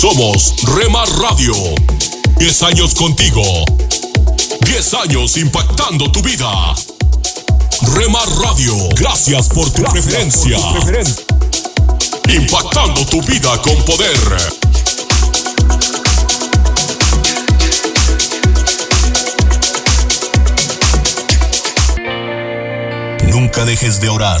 Somos Remar Radio. 10 años contigo. 10 años impactando tu vida. Remar Radio, gracias por tu preferencia. Impactando tu vida con poder. Nunca dejes de orar,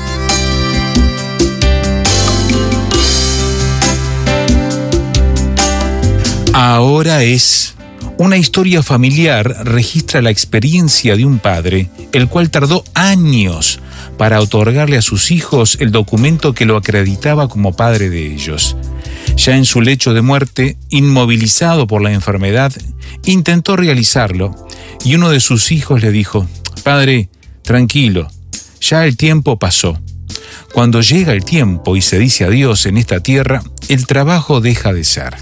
Ahora es. Una historia familiar registra la experiencia de un padre, el cual tardó años para otorgarle a sus hijos el documento que lo acreditaba como padre de ellos. Ya en su lecho de muerte, inmovilizado por la enfermedad, intentó realizarlo y uno de sus hijos le dijo, Padre, tranquilo, ya el tiempo pasó. Cuando llega el tiempo y se dice adiós en esta tierra, el trabajo deja de ser.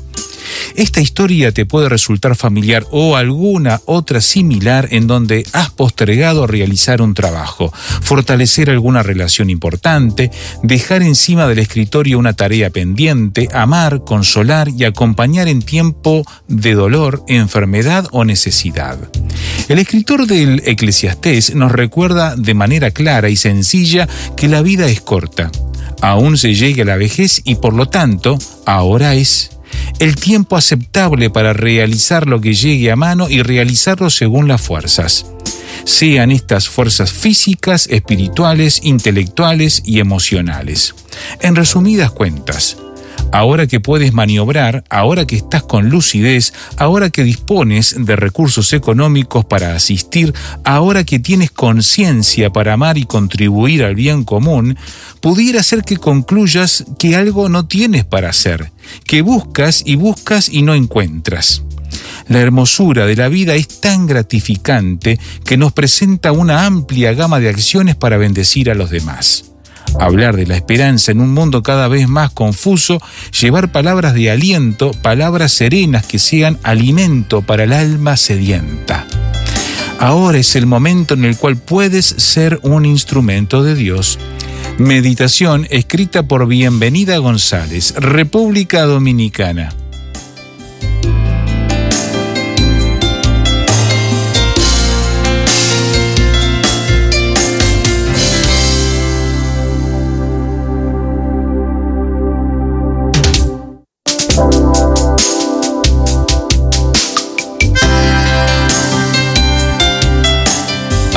Esta historia te puede resultar familiar o alguna otra similar en donde has postergado realizar un trabajo, fortalecer alguna relación importante, dejar encima del escritorio una tarea pendiente, amar, consolar y acompañar en tiempo de dolor, enfermedad o necesidad. El escritor del Eclesiastés nos recuerda de manera clara y sencilla que la vida es corta. Aún se llega a la vejez y por lo tanto, ahora es el tiempo aceptable para realizar lo que llegue a mano y realizarlo según las fuerzas. Sean estas fuerzas físicas, espirituales, intelectuales y emocionales. En resumidas cuentas, ahora que puedes maniobrar, ahora que estás con lucidez, ahora que dispones de recursos económicos para asistir, ahora que tienes conciencia para amar y contribuir al bien común, pudiera ser que concluyas que algo no tienes para hacer, que buscas y buscas y no encuentras. La hermosura de la vida es tan gratificante que nos presenta una amplia gama de acciones para bendecir a los demás hablar de la esperanza en un mundo cada vez más confuso, llevar palabras de aliento, palabras serenas que sean alimento para el alma sedienta. Ahora es el momento en el cual puedes ser un instrumento de Dios. Meditación escrita por Bienvenida González, República Dominicana.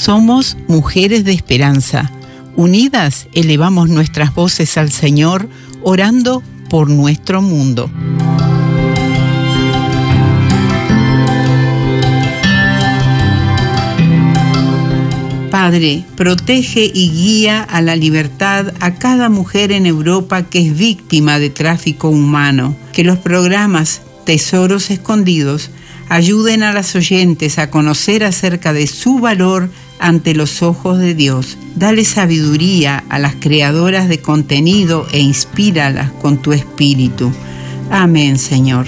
Somos mujeres de esperanza. Unidas elevamos nuestras voces al Señor, orando por nuestro mundo. Padre, protege y guía a la libertad a cada mujer en Europa que es víctima de tráfico humano. Que los programas Tesoros Escondidos ayuden a las oyentes a conocer acerca de su valor ante los ojos de Dios. Dale sabiduría a las creadoras de contenido e inspíralas con tu espíritu. Amén, Señor.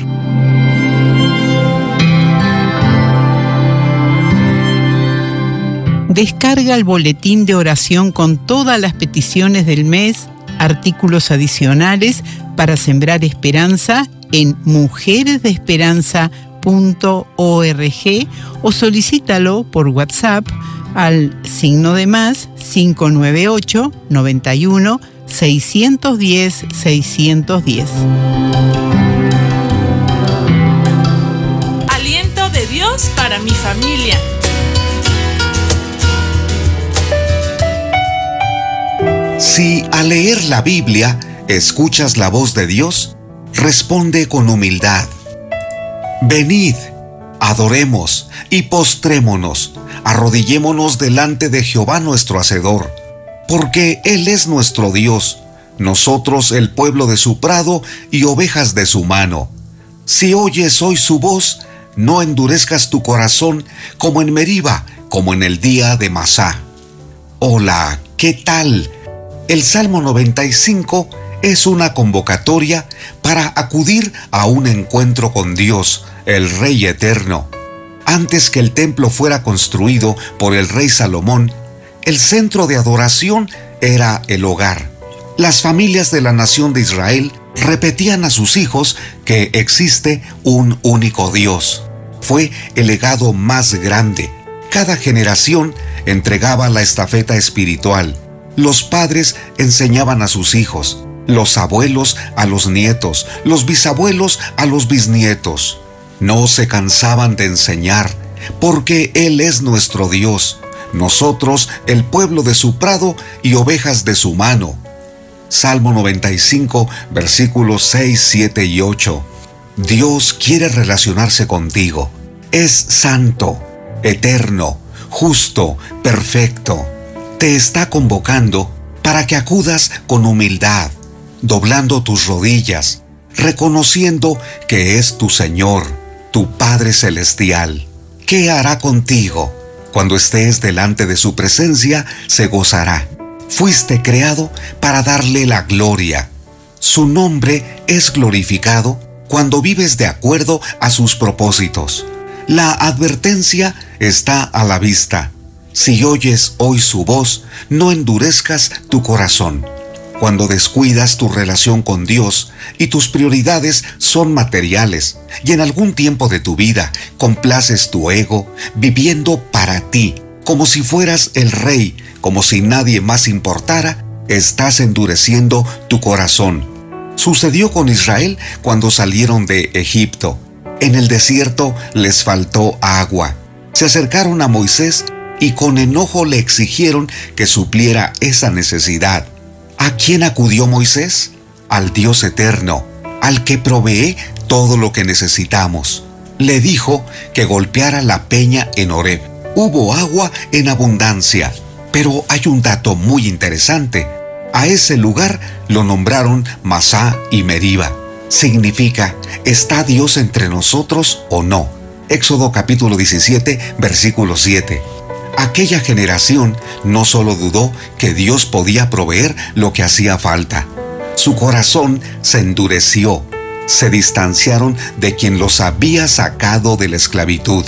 Descarga el boletín de oración con todas las peticiones del mes, artículos adicionales para sembrar esperanza en mujeresdeesperanza.org o solicítalo por WhatsApp al signo de más 598 91 610 610. Aliento de Dios para mi familia. Si al leer la Biblia escuchas la voz de Dios, responde con humildad. Venid, adoremos y postrémonos, arrodillémonos delante de Jehová nuestro Hacedor, porque Él es nuestro Dios, nosotros el pueblo de su prado y ovejas de su mano. Si oyes hoy su voz, no endurezcas tu corazón como en Meriba, como en el día de Masá. Hola, ¿qué tal? El Salmo 95 es una convocatoria para acudir a un encuentro con Dios, el Rey Eterno. Antes que el templo fuera construido por el rey Salomón, el centro de adoración era el hogar. Las familias de la nación de Israel repetían a sus hijos que existe un único Dios. Fue el legado más grande. Cada generación entregaba la estafeta espiritual los padres enseñaban a sus hijos, los abuelos a los nietos, los bisabuelos a los bisnietos. No se cansaban de enseñar, porque Él es nuestro Dios, nosotros el pueblo de su prado y ovejas de su mano. Salmo 95, versículos 6, 7 y 8. Dios quiere relacionarse contigo. Es santo, eterno, justo, perfecto te está convocando para que acudas con humildad, doblando tus rodillas, reconociendo que es tu Señor, tu Padre Celestial. ¿Qué hará contigo? Cuando estés delante de su presencia, se gozará. Fuiste creado para darle la gloria. Su nombre es glorificado cuando vives de acuerdo a sus propósitos. La advertencia está a la vista si oyes hoy su voz, no endurezcas tu corazón. Cuando descuidas tu relación con Dios y tus prioridades son materiales y en algún tiempo de tu vida complaces tu ego viviendo para ti, como si fueras el rey, como si nadie más importara, estás endureciendo tu corazón. Sucedió con Israel cuando salieron de Egipto. En el desierto les faltó agua. Se acercaron a Moisés y con enojo le exigieron que supliera esa necesidad. ¿A quién acudió Moisés? Al Dios eterno, al que provee todo lo que necesitamos. Le dijo que golpeara la peña en Horeb. Hubo agua en abundancia, pero hay un dato muy interesante. A ese lugar lo nombraron Masá y Meriba. Significa, ¿está Dios entre nosotros o no? Éxodo capítulo 17, versículo 7. Aquella generación no solo dudó que Dios podía proveer lo que hacía falta, su corazón se endureció, se distanciaron de quien los había sacado de la esclavitud.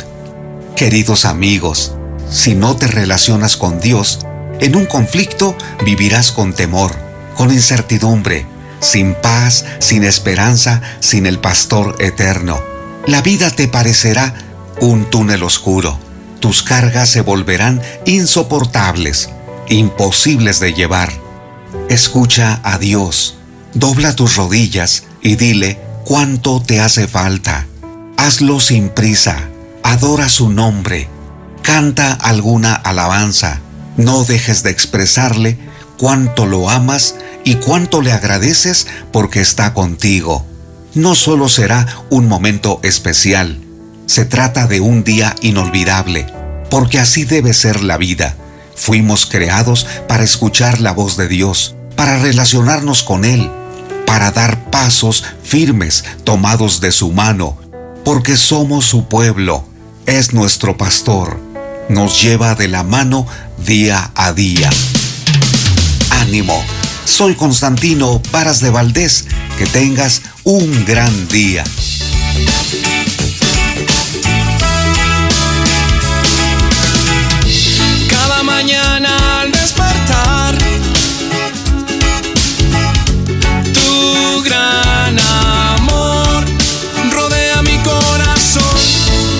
Queridos amigos, si no te relacionas con Dios, en un conflicto vivirás con temor, con incertidumbre, sin paz, sin esperanza, sin el pastor eterno. La vida te parecerá un túnel oscuro tus cargas se volverán insoportables, imposibles de llevar. Escucha a Dios, dobla tus rodillas y dile cuánto te hace falta. Hazlo sin prisa, adora su nombre, canta alguna alabanza, no dejes de expresarle cuánto lo amas y cuánto le agradeces porque está contigo. No solo será un momento especial, se trata de un día inolvidable, porque así debe ser la vida. Fuimos creados para escuchar la voz de Dios, para relacionarnos con Él, para dar pasos firmes tomados de su mano, porque somos su pueblo, es nuestro pastor. nos lleva de la mano día a día. Ánimo, soy Constantino Paras de Valdés, que tengas un gran día. Despertar, tu gran amor rodea mi corazón.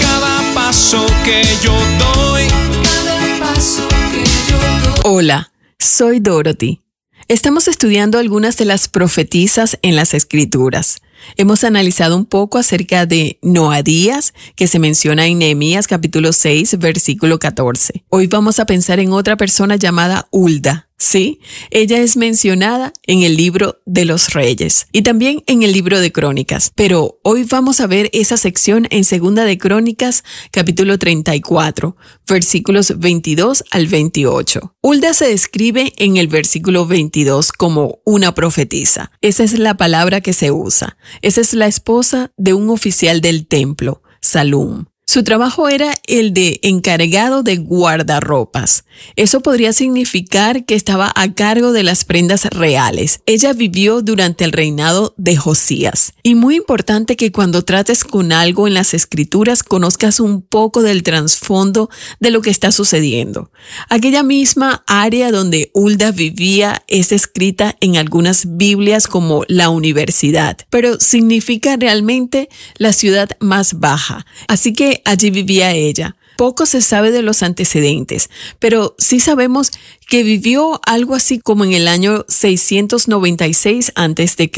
Cada paso que yo doy, cada paso que yo doy. Hola, soy Dorothy. Estamos estudiando algunas de las profetizas en las escrituras. Hemos analizado un poco acerca de Noadías, que se menciona en Nehemías capítulo 6, versículo 14. Hoy vamos a pensar en otra persona llamada Ulda. Sí, ella es mencionada en el libro de los reyes y también en el libro de crónicas, pero hoy vamos a ver esa sección en segunda de crónicas capítulo 34, versículos 22 al 28. Ulda se describe en el versículo 22 como una profetisa. Esa es la palabra que se usa. Esa es la esposa de un oficial del templo, Salum. Su trabajo era el de encargado de guardarropas. Eso podría significar que estaba a cargo de las prendas reales. Ella vivió durante el reinado de Josías. Y muy importante que cuando trates con algo en las escrituras conozcas un poco del trasfondo de lo que está sucediendo. Aquella misma área donde Hulda vivía es escrita en algunas Biblias como la universidad, pero significa realmente la ciudad más baja. Así que allí vivía ella. Poco se sabe de los antecedentes, pero sí sabemos que vivió algo así como en el año 696 a.C.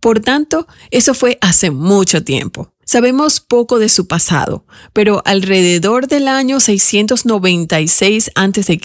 Por tanto, eso fue hace mucho tiempo. Sabemos poco de su pasado, pero alrededor del año 696 a.C.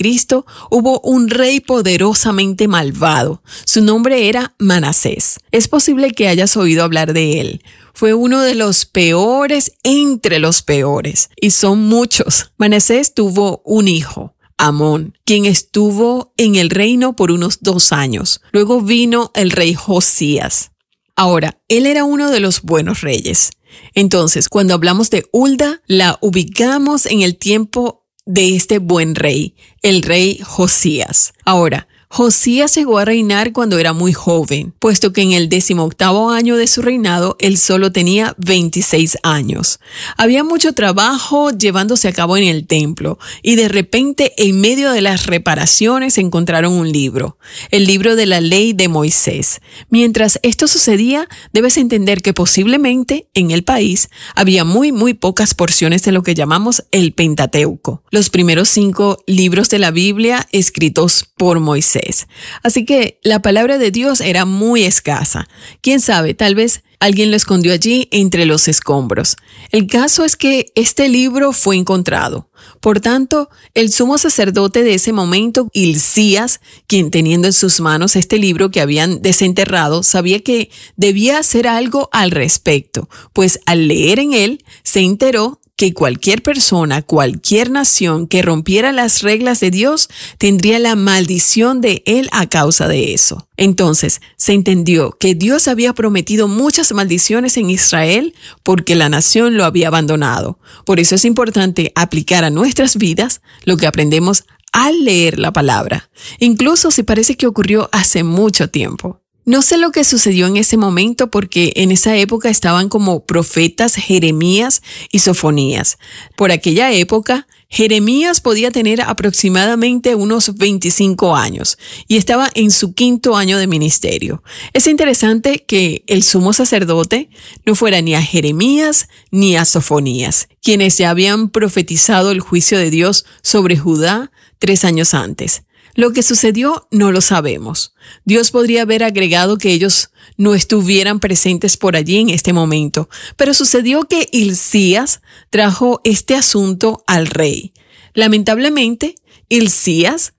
hubo un rey poderosamente malvado. Su nombre era Manasés. Es posible que hayas oído hablar de él. Fue uno de los peores entre los peores, y son muchos. Manasés tuvo un hijo, Amón, quien estuvo en el reino por unos dos años. Luego vino el rey Josías. Ahora, él era uno de los buenos reyes. Entonces, cuando hablamos de Hulda, la ubicamos en el tiempo de este buen rey, el rey Josías. Ahora, Josías llegó a reinar cuando era muy joven, puesto que en el decimoctavo año de su reinado él solo tenía 26 años. Había mucho trabajo llevándose a cabo en el templo y de repente en medio de las reparaciones encontraron un libro, el libro de la ley de Moisés. Mientras esto sucedía, debes entender que posiblemente en el país había muy muy pocas porciones de lo que llamamos el Pentateuco, los primeros cinco libros de la Biblia escritos por Moisés. Así que la palabra de Dios era muy escasa. Quién sabe, tal vez alguien lo escondió allí entre los escombros. El caso es que este libro fue encontrado. Por tanto, el sumo sacerdote de ese momento, Hilcías, quien teniendo en sus manos este libro que habían desenterrado, sabía que debía hacer algo al respecto, pues al leer en él se enteró que cualquier persona, cualquier nación que rompiera las reglas de Dios tendría la maldición de él a causa de eso. Entonces se entendió que Dios había prometido muchas maldiciones en Israel porque la nación lo había abandonado. Por eso es importante aplicar a nuestras vidas lo que aprendemos al leer la palabra, incluso si parece que ocurrió hace mucho tiempo. No sé lo que sucedió en ese momento porque en esa época estaban como profetas Jeremías y Sofonías. Por aquella época, Jeremías podía tener aproximadamente unos 25 años y estaba en su quinto año de ministerio. Es interesante que el sumo sacerdote no fuera ni a Jeremías ni a Sofonías, quienes ya habían profetizado el juicio de Dios sobre Judá tres años antes. Lo que sucedió no lo sabemos. Dios podría haber agregado que ellos no estuvieran presentes por allí en este momento, pero sucedió que Hilcías trajo este asunto al rey. Lamentablemente, Hilcías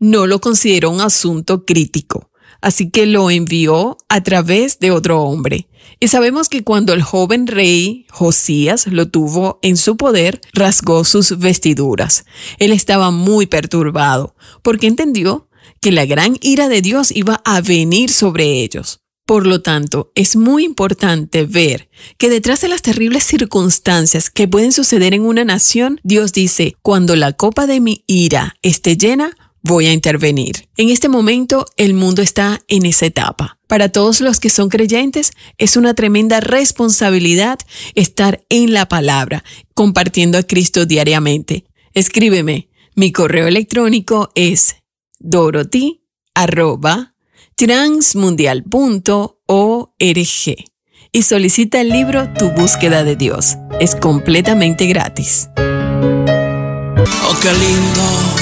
no lo consideró un asunto crítico así que lo envió a través de otro hombre. Y sabemos que cuando el joven rey Josías lo tuvo en su poder, rasgó sus vestiduras. Él estaba muy perturbado, porque entendió que la gran ira de Dios iba a venir sobre ellos. Por lo tanto, es muy importante ver que detrás de las terribles circunstancias que pueden suceder en una nación, Dios dice, cuando la copa de mi ira esté llena, voy a intervenir. En este momento, el mundo está en esa etapa. Para todos los que son creyentes, es una tremenda responsabilidad estar en la palabra, compartiendo a Cristo diariamente. Escríbeme. Mi correo electrónico es dorothy transmundial.org y solicita el libro Tu búsqueda de Dios. Es completamente gratis. Oh, qué lindo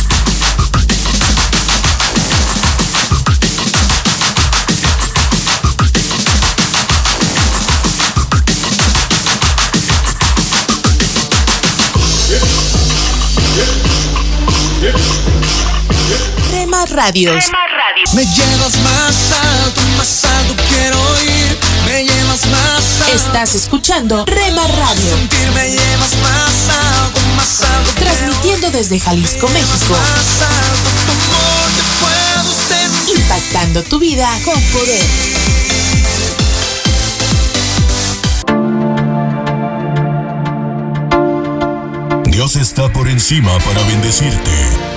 Rema Radios. Me llevas más alto, más alto quiero ir. Me llevas más alto. Estás escuchando Rema Radio, sentir, me llevas más alto, más alto. quiero transmitiendo desde Jalisco. México, Más alto, tu amor te puedo impactando tu vida con poder. Dios está por encima para bendecirte,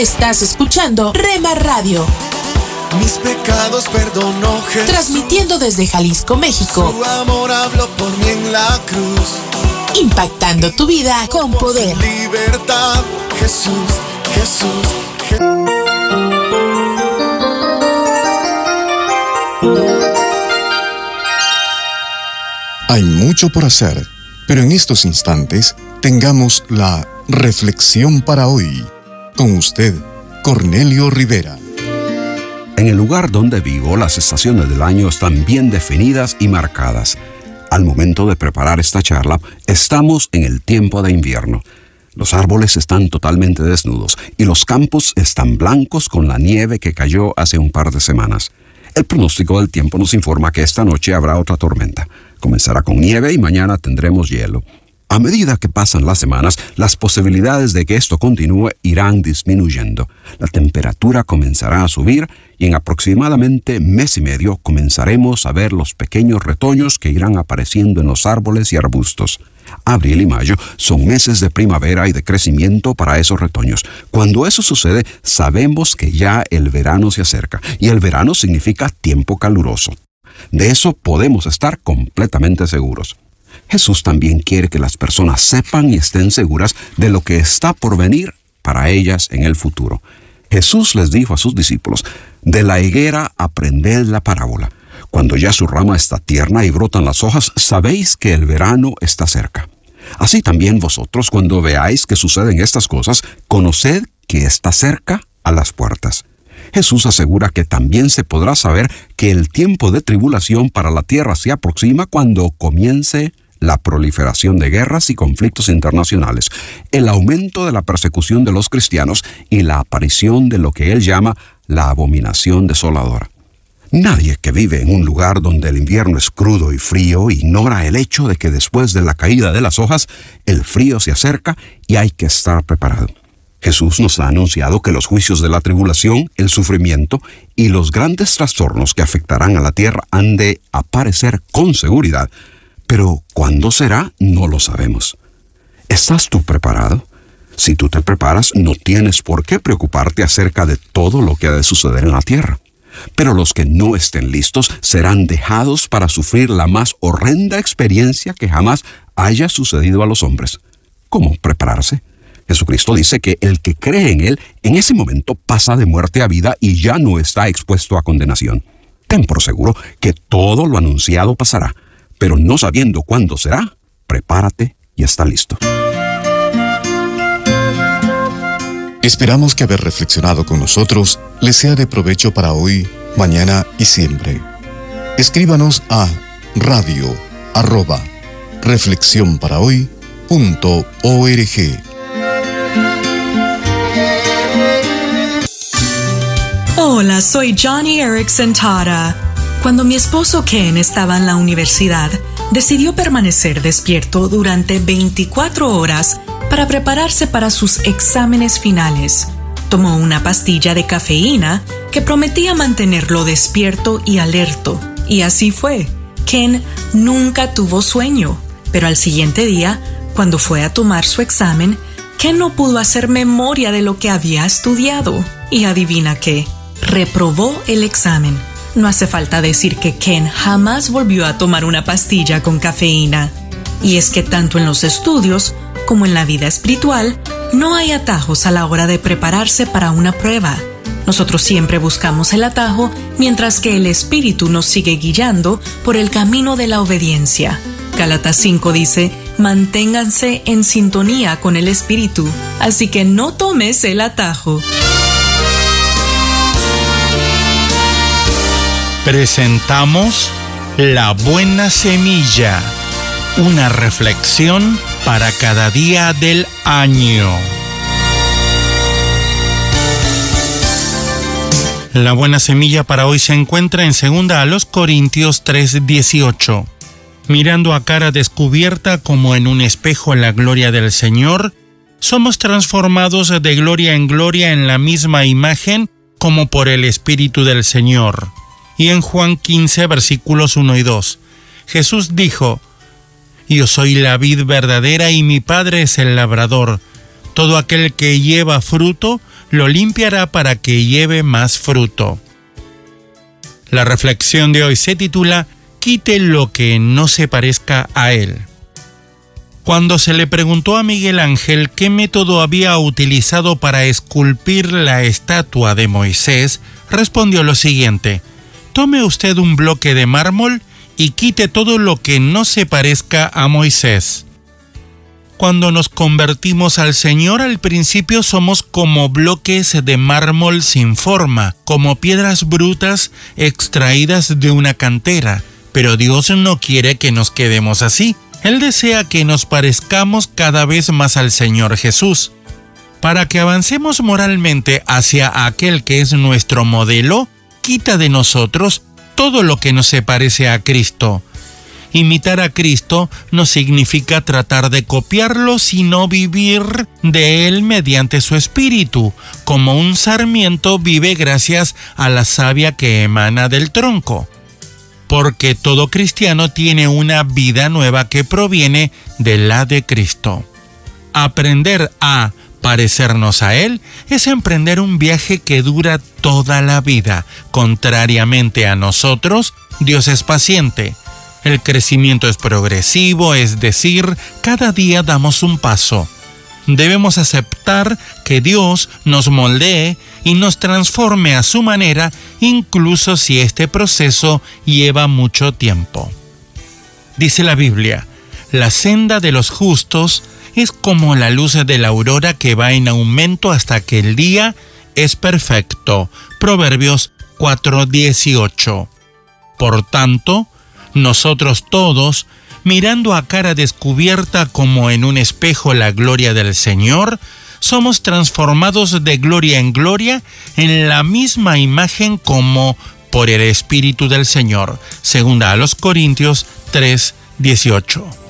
Estás escuchando Rema Radio, Mis pecados perdonó Jesús. transmitiendo desde Jalisco, México, Su amor habló por mí en la cruz. impactando tu vida con poder. Libertad, Jesús, Jesús. Je- Hay mucho por hacer, pero en estos instantes tengamos la reflexión para hoy. Con usted, Cornelio Rivera. En el lugar donde vivo, las estaciones del año están bien definidas y marcadas. Al momento de preparar esta charla, estamos en el tiempo de invierno. Los árboles están totalmente desnudos y los campos están blancos con la nieve que cayó hace un par de semanas. El pronóstico del tiempo nos informa que esta noche habrá otra tormenta. Comenzará con nieve y mañana tendremos hielo. A medida que pasan las semanas, las posibilidades de que esto continúe irán disminuyendo. La temperatura comenzará a subir y en aproximadamente mes y medio comenzaremos a ver los pequeños retoños que irán apareciendo en los árboles y arbustos. Abril y mayo son meses de primavera y de crecimiento para esos retoños. Cuando eso sucede, sabemos que ya el verano se acerca y el verano significa tiempo caluroso. De eso podemos estar completamente seguros. Jesús también quiere que las personas sepan y estén seguras de lo que está por venir para ellas en el futuro. Jesús les dijo a sus discípulos, de la higuera aprended la parábola. Cuando ya su rama está tierna y brotan las hojas, sabéis que el verano está cerca. Así también vosotros, cuando veáis que suceden estas cosas, conoced que está cerca a las puertas. Jesús asegura que también se podrá saber que el tiempo de tribulación para la tierra se aproxima cuando comience la proliferación de guerras y conflictos internacionales, el aumento de la persecución de los cristianos y la aparición de lo que él llama la abominación desoladora. Nadie que vive en un lugar donde el invierno es crudo y frío ignora el hecho de que después de la caída de las hojas, el frío se acerca y hay que estar preparado. Jesús nos ha anunciado que los juicios de la tribulación, el sufrimiento y los grandes trastornos que afectarán a la tierra han de aparecer con seguridad. Pero ¿cuándo será? No lo sabemos. ¿Estás tú preparado? Si tú te preparas, no tienes por qué preocuparte acerca de todo lo que ha de suceder en la tierra. Pero los que no estén listos serán dejados para sufrir la más horrenda experiencia que jamás haya sucedido a los hombres. ¿Cómo prepararse? Jesucristo dice que el que cree en Él en ese momento pasa de muerte a vida y ya no está expuesto a condenación. Ten por seguro que todo lo anunciado pasará, pero no sabiendo cuándo será, prepárate y está listo. Esperamos que haber reflexionado con nosotros les sea de provecho para hoy, mañana y siempre. Escríbanos a radio arroba reflexión para hoy punto org. Hola, soy Johnny Erickson Tara. Cuando mi esposo Ken estaba en la universidad, decidió permanecer despierto durante 24 horas para prepararse para sus exámenes finales. Tomó una pastilla de cafeína que prometía mantenerlo despierto y alerto. Y así fue. Ken nunca tuvo sueño, pero al siguiente día, cuando fue a tomar su examen, Ken no pudo hacer memoria de lo que había estudiado. Y adivina qué, reprobó el examen. No hace falta decir que Ken jamás volvió a tomar una pastilla con cafeína. Y es que tanto en los estudios como en la vida espiritual, no hay atajos a la hora de prepararse para una prueba. Nosotros siempre buscamos el atajo mientras que el Espíritu nos sigue guiando por el camino de la obediencia. Gálatas 5 dice, manténganse en sintonía con el Espíritu, así que no tomes el atajo. Presentamos La Buena Semilla, una reflexión para cada día del año. La buena semilla para hoy se encuentra en 2 a los Corintios 3:18. Mirando a cara descubierta como en un espejo la gloria del Señor, somos transformados de gloria en gloria en la misma imagen como por el Espíritu del Señor y en Juan 15 versículos 1 y 2. Jesús dijo, Yo soy la vid verdadera y mi Padre es el labrador. Todo aquel que lleva fruto, lo limpiará para que lleve más fruto. La reflexión de hoy se titula Quite lo que no se parezca a él. Cuando se le preguntó a Miguel Ángel qué método había utilizado para esculpir la estatua de Moisés, respondió lo siguiente, tome usted un bloque de mármol y quite todo lo que no se parezca a Moisés. Cuando nos convertimos al Señor al principio somos como bloques de mármol sin forma, como piedras brutas extraídas de una cantera, pero Dios no quiere que nos quedemos así. Él desea que nos parezcamos cada vez más al Señor Jesús. Para que avancemos moralmente hacia aquel que es nuestro modelo, quita de nosotros todo lo que no se parece a Cristo. Imitar a Cristo no significa tratar de copiarlo, sino vivir de Él mediante su espíritu, como un sarmiento vive gracias a la savia que emana del tronco. Porque todo cristiano tiene una vida nueva que proviene de la de Cristo. Aprender a Parecernos a Él es emprender un viaje que dura toda la vida. Contrariamente a nosotros, Dios es paciente. El crecimiento es progresivo, es decir, cada día damos un paso. Debemos aceptar que Dios nos moldee y nos transforme a su manera, incluso si este proceso lleva mucho tiempo. Dice la Biblia, la senda de los justos es como la luz de la aurora que va en aumento hasta que el día es perfecto. Proverbios 4:18. Por tanto, nosotros todos, mirando a cara descubierta como en un espejo la gloria del Señor, somos transformados de gloria en gloria en la misma imagen como por el Espíritu del Señor. Segunda a los Corintios 3:18.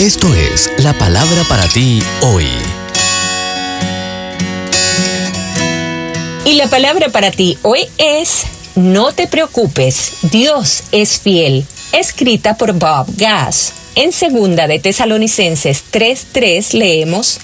Esto es la palabra para ti hoy. Y la palabra para ti hoy es No te preocupes, Dios es fiel, escrita por Bob Gass. En segunda de Tesalonicenses 3:3 leemos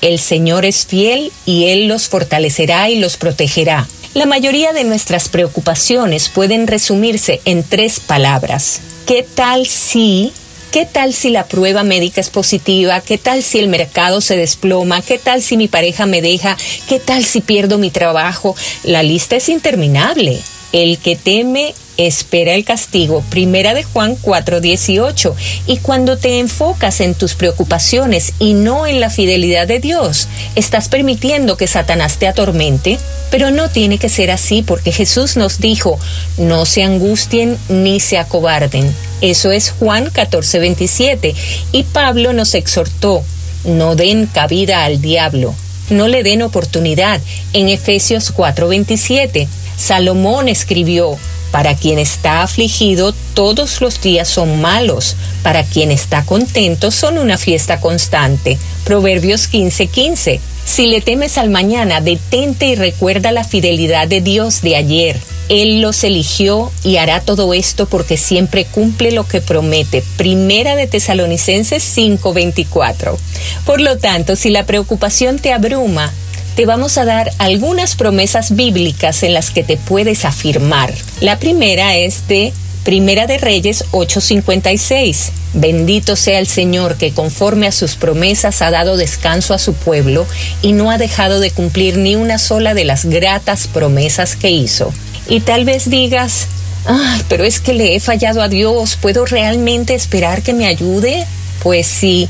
El Señor es fiel y Él los fortalecerá y los protegerá. La mayoría de nuestras preocupaciones pueden resumirse en tres palabras. ¿Qué tal si ¿Qué tal si la prueba médica es positiva? ¿Qué tal si el mercado se desploma? ¿Qué tal si mi pareja me deja? ¿Qué tal si pierdo mi trabajo? La lista es interminable. El que teme espera el castigo. Primera de Juan 4:18. Y cuando te enfocas en tus preocupaciones y no en la fidelidad de Dios, estás permitiendo que Satanás te atormente. Pero no tiene que ser así porque Jesús nos dijo, no se angustien ni se acobarden. Eso es Juan 14:27. Y Pablo nos exhortó, no den cabida al diablo, no le den oportunidad en Efesios 4:27. Salomón escribió, para quien está afligido, todos los días son malos. Para quien está contento, son una fiesta constante. Proverbios 15:15. Si le temes al mañana, detente y recuerda la fidelidad de Dios de ayer. Él los eligió y hará todo esto porque siempre cumple lo que promete. Primera de Tesalonicenses 5:24. Por lo tanto, si la preocupación te abruma, te vamos a dar algunas promesas bíblicas en las que te puedes afirmar. La primera es de Primera de Reyes 8:56. Bendito sea el Señor que conforme a sus promesas ha dado descanso a su pueblo y no ha dejado de cumplir ni una sola de las gratas promesas que hizo. Y tal vez digas, ay, pero es que le he fallado a Dios, ¿puedo realmente esperar que me ayude? Pues sí,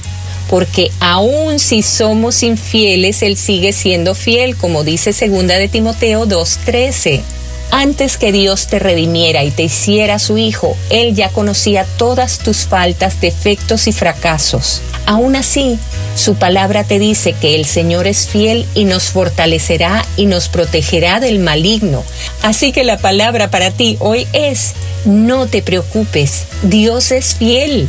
porque aun si somos infieles, Él sigue siendo fiel, como dice segunda de Timoteo 2.13. Antes que Dios te redimiera y te hiciera su hijo, Él ya conocía todas tus faltas, defectos y fracasos. Aún así, su palabra te dice que el Señor es fiel y nos fortalecerá y nos protegerá del maligno. Así que la palabra para ti hoy es, no te preocupes, Dios es fiel.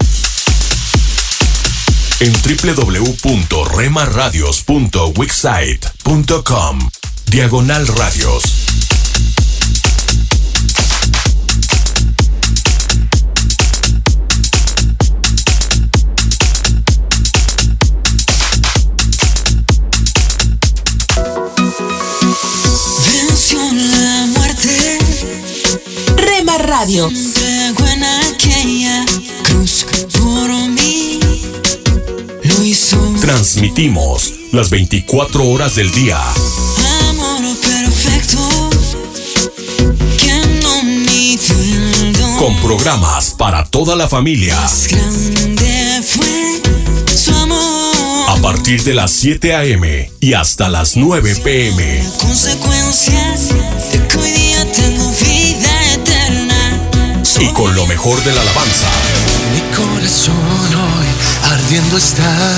en www.remaradios.wixsite.com Diagonal Radios. Venció la muerte. Rema Radio. Transmitimos las 24 horas del día. amor perfecto. Que no. Con programas para toda la familia. Fue su amor. A partir de las 7 a.m. y hasta las 9 p.m. Consecuencia de que hoy día tengo vida eterna. Y con lo mejor de la alabanza. Mi corazón hoy ardiendo está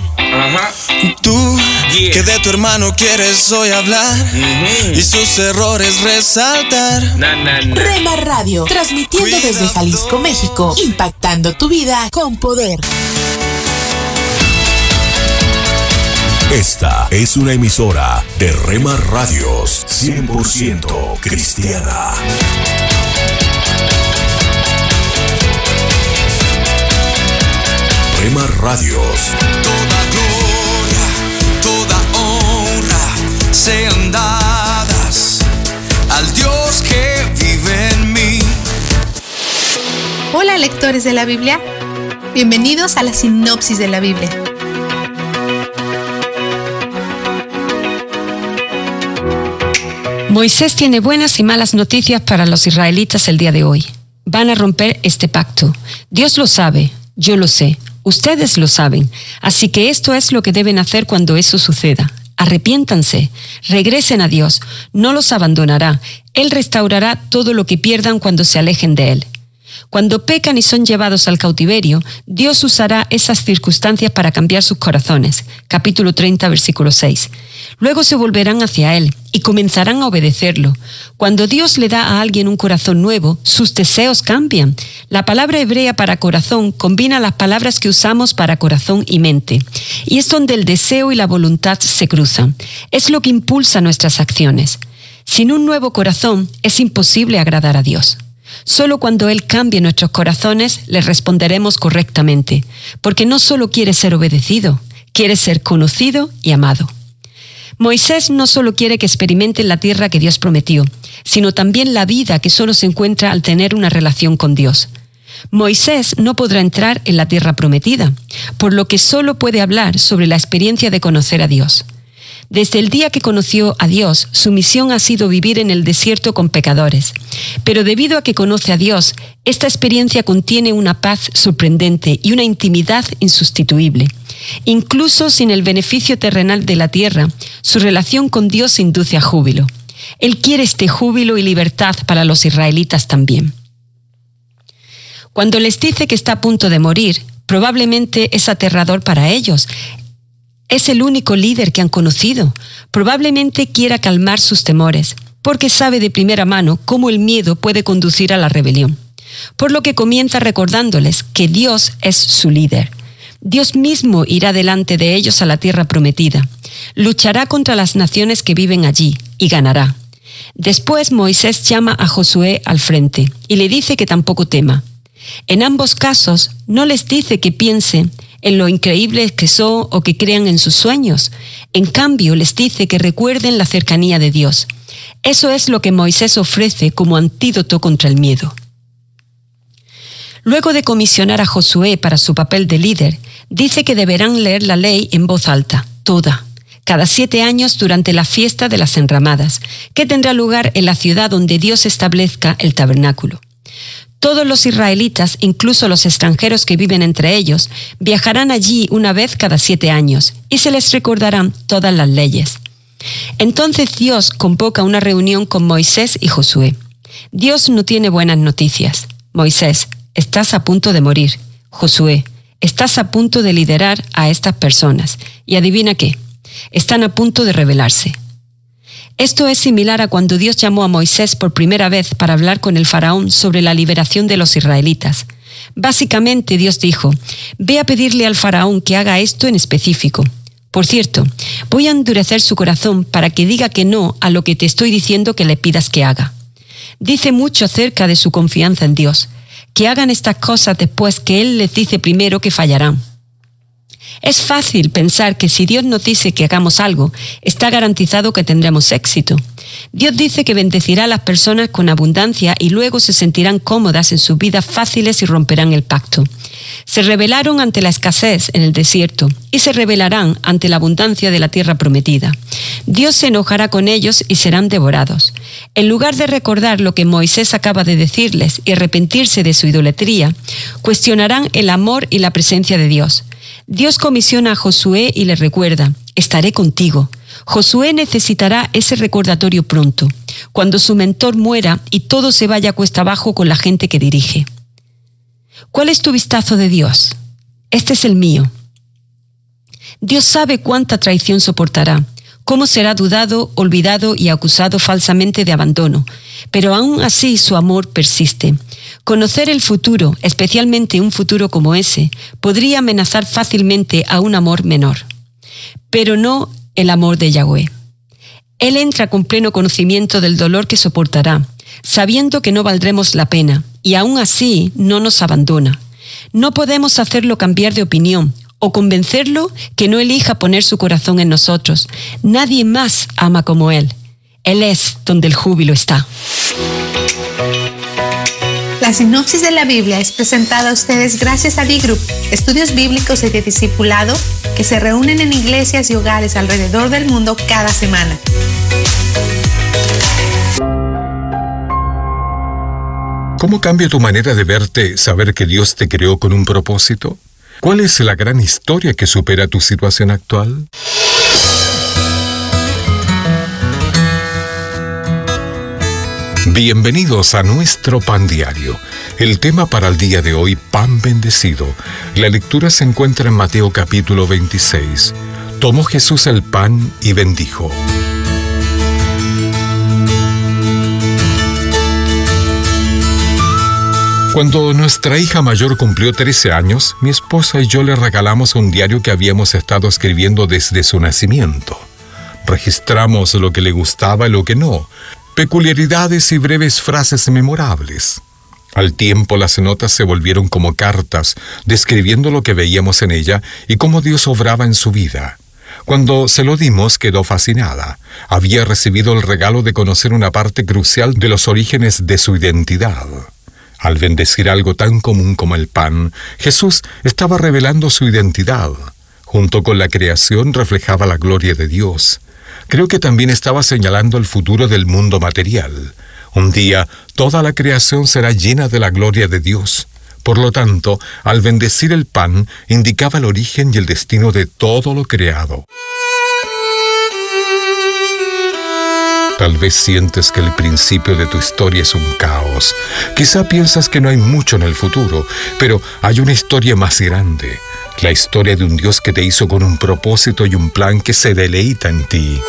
Ajá. Tú, que de tu hermano quieres hoy hablar y sus errores resaltar. Na, na, na. Rema Radio, transmitiendo desde Jalisco, México, impactando tu vida con poder. Esta es una emisora de Rema Radios 100% cristiana. Rema Radios. Toda sean dadas al Dios que vive en mí. Hola lectores de la Biblia, bienvenidos a la sinopsis de la Biblia. Moisés tiene buenas y malas noticias para los israelitas el día de hoy. Van a romper este pacto. Dios lo sabe, yo lo sé, ustedes lo saben. Así que esto es lo que deben hacer cuando eso suceda. Arrepiéntanse, regresen a Dios, no los abandonará. Él restaurará todo lo que pierdan cuando se alejen de Él. Cuando pecan y son llevados al cautiverio, Dios usará esas circunstancias para cambiar sus corazones. Capítulo 30, versículo 6. Luego se volverán hacia Él y comenzarán a obedecerlo. Cuando Dios le da a alguien un corazón nuevo, sus deseos cambian. La palabra hebrea para corazón combina las palabras que usamos para corazón y mente. Y es donde el deseo y la voluntad se cruzan. Es lo que impulsa nuestras acciones. Sin un nuevo corazón es imposible agradar a Dios. Solo cuando Él cambie nuestros corazones le responderemos correctamente, porque no solo quiere ser obedecido, quiere ser conocido y amado. Moisés no solo quiere que experimenten la tierra que Dios prometió, sino también la vida que solo se encuentra al tener una relación con Dios. Moisés no podrá entrar en la tierra prometida, por lo que solo puede hablar sobre la experiencia de conocer a Dios. Desde el día que conoció a Dios, su misión ha sido vivir en el desierto con pecadores. Pero debido a que conoce a Dios, esta experiencia contiene una paz sorprendente y una intimidad insustituible. Incluso sin el beneficio terrenal de la tierra, su relación con Dios induce a júbilo. Él quiere este júbilo y libertad para los israelitas también. Cuando les dice que está a punto de morir, probablemente es aterrador para ellos. Es el único líder que han conocido. Probablemente quiera calmar sus temores, porque sabe de primera mano cómo el miedo puede conducir a la rebelión. Por lo que comienza recordándoles que Dios es su líder. Dios mismo irá delante de ellos a la tierra prometida. Luchará contra las naciones que viven allí y ganará. Después Moisés llama a Josué al frente y le dice que tampoco tema. En ambos casos no les dice que piensen en lo increíbles que son o que crean en sus sueños. En cambio, les dice que recuerden la cercanía de Dios. Eso es lo que Moisés ofrece como antídoto contra el miedo. Luego de comisionar a Josué para su papel de líder, dice que deberán leer la ley en voz alta, toda, cada siete años durante la fiesta de las enramadas, que tendrá lugar en la ciudad donde Dios establezca el tabernáculo. Todos los israelitas, incluso los extranjeros que viven entre ellos, viajarán allí una vez cada siete años y se les recordarán todas las leyes. Entonces Dios convoca una reunión con Moisés y Josué. Dios no tiene buenas noticias. Moisés, estás a punto de morir. Josué, estás a punto de liderar a estas personas. Y adivina qué, están a punto de rebelarse. Esto es similar a cuando Dios llamó a Moisés por primera vez para hablar con el faraón sobre la liberación de los israelitas. Básicamente Dios dijo, ve a pedirle al faraón que haga esto en específico. Por cierto, voy a endurecer su corazón para que diga que no a lo que te estoy diciendo que le pidas que haga. Dice mucho acerca de su confianza en Dios, que hagan estas cosas después que Él les dice primero que fallarán. Es fácil pensar que si Dios nos dice que hagamos algo, está garantizado que tendremos éxito. Dios dice que bendecirá a las personas con abundancia y luego se sentirán cómodas en sus vidas fáciles y romperán el pacto. Se rebelaron ante la escasez en el desierto y se rebelarán ante la abundancia de la tierra prometida. Dios se enojará con ellos y serán devorados. En lugar de recordar lo que Moisés acaba de decirles y arrepentirse de su idolatría, cuestionarán el amor y la presencia de Dios. Dios comisiona a Josué y le recuerda, estaré contigo. Josué necesitará ese recordatorio pronto. cuando su mentor muera y todo se vaya cuesta abajo con la gente que dirige. ¿Cuál es tu vistazo de Dios? Este es el mío. Dios sabe cuánta traición soportará, cómo será dudado, olvidado y acusado falsamente de abandono, pero aún así su amor persiste. Conocer el futuro, especialmente un futuro como ese, podría amenazar fácilmente a un amor menor, pero no el amor de Yahweh. Él entra con pleno conocimiento del dolor que soportará, sabiendo que no valdremos la pena, y aún así no nos abandona. No podemos hacerlo cambiar de opinión o convencerlo que no elija poner su corazón en nosotros. Nadie más ama como Él. Él es donde el júbilo está. La sinopsis de la Biblia es presentada a ustedes gracias a B-Group, estudios bíblicos y de discipulado que se reúnen en iglesias y hogares alrededor del mundo cada semana. ¿Cómo cambia tu manera de verte saber que Dios te creó con un propósito? ¿Cuál es la gran historia que supera tu situación actual? Bienvenidos a nuestro pan diario. El tema para el día de hoy, pan bendecido. La lectura se encuentra en Mateo capítulo 26. Tomó Jesús el pan y bendijo. Cuando nuestra hija mayor cumplió 13 años, mi esposa y yo le regalamos un diario que habíamos estado escribiendo desde su nacimiento. Registramos lo que le gustaba y lo que no, peculiaridades y breves frases memorables. Al tiempo las notas se volvieron como cartas, describiendo lo que veíamos en ella y cómo Dios obraba en su vida. Cuando se lo dimos quedó fascinada. Había recibido el regalo de conocer una parte crucial de los orígenes de su identidad. Al bendecir algo tan común como el pan, Jesús estaba revelando su identidad. Junto con la creación reflejaba la gloria de Dios. Creo que también estaba señalando el futuro del mundo material. Un día toda la creación será llena de la gloria de Dios. Por lo tanto, al bendecir el pan, indicaba el origen y el destino de todo lo creado. Tal vez sientes que el principio de tu historia es un caos. Quizá piensas que no hay mucho en el futuro, pero hay una historia más grande. La historia de un Dios que te hizo con un propósito y un plan que se deleita en ti.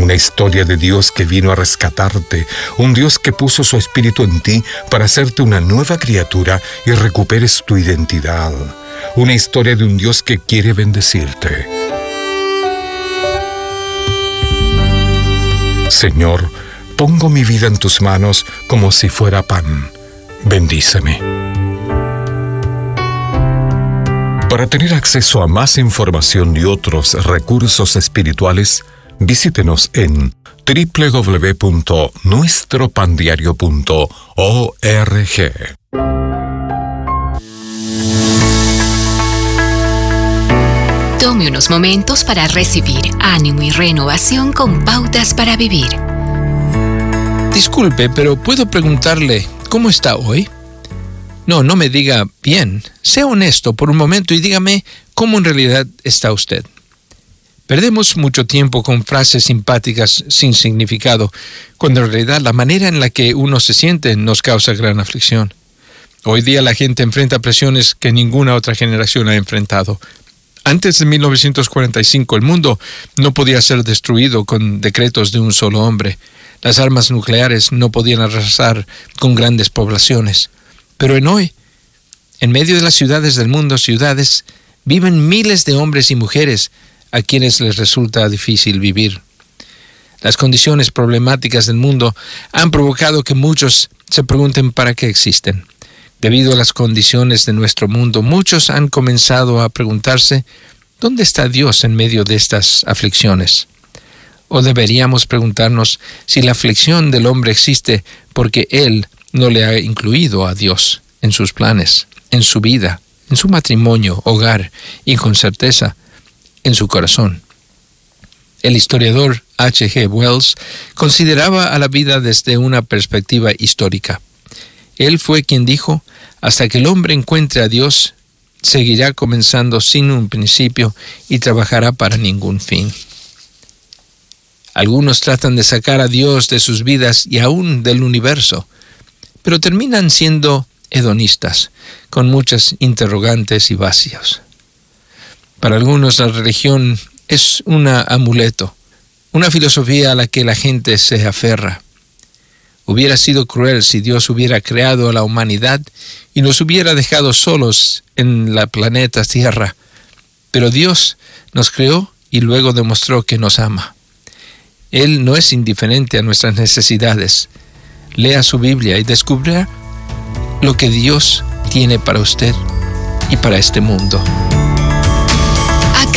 Una historia de Dios que vino a rescatarte, un Dios que puso su espíritu en ti para hacerte una nueva criatura y recuperes tu identidad. Una historia de un Dios que quiere bendecirte. Señor, pongo mi vida en tus manos como si fuera pan. Bendíceme. Para tener acceso a más información y otros recursos espirituales, visítenos en www.nuestropandiario.org. Tome unos momentos para recibir ánimo y renovación con pautas para vivir. Disculpe, pero ¿puedo preguntarle cómo está hoy? No, no me diga bien. Sea honesto por un momento y dígame cómo en realidad está usted. Perdemos mucho tiempo con frases simpáticas sin significado, cuando en realidad la manera en la que uno se siente nos causa gran aflicción. Hoy día la gente enfrenta presiones que ninguna otra generación ha enfrentado. Antes de 1945 el mundo no podía ser destruido con decretos de un solo hombre. Las armas nucleares no podían arrasar con grandes poblaciones. Pero en hoy, en medio de las ciudades del mundo, ciudades, viven miles de hombres y mujeres a quienes les resulta difícil vivir. Las condiciones problemáticas del mundo han provocado que muchos se pregunten para qué existen. Debido a las condiciones de nuestro mundo, muchos han comenzado a preguntarse, ¿dónde está Dios en medio de estas aflicciones? O deberíamos preguntarnos si la aflicción del hombre existe porque Él no le ha incluido a Dios en sus planes, en su vida, en su matrimonio, hogar y con certeza en su corazón. El historiador H. G. Wells consideraba a la vida desde una perspectiva histórica. Él fue quien dijo, hasta que el hombre encuentre a Dios, seguirá comenzando sin un principio y trabajará para ningún fin. Algunos tratan de sacar a Dios de sus vidas y aún del universo, pero terminan siendo hedonistas, con muchas interrogantes y vacíos. Para algunos la religión es un amuleto, una filosofía a la que la gente se aferra. Hubiera sido cruel si Dios hubiera creado a la humanidad y nos hubiera dejado solos en la planeta Tierra. Pero Dios nos creó y luego demostró que nos ama. Él no es indiferente a nuestras necesidades. Lea su Biblia y descubra lo que Dios tiene para usted y para este mundo.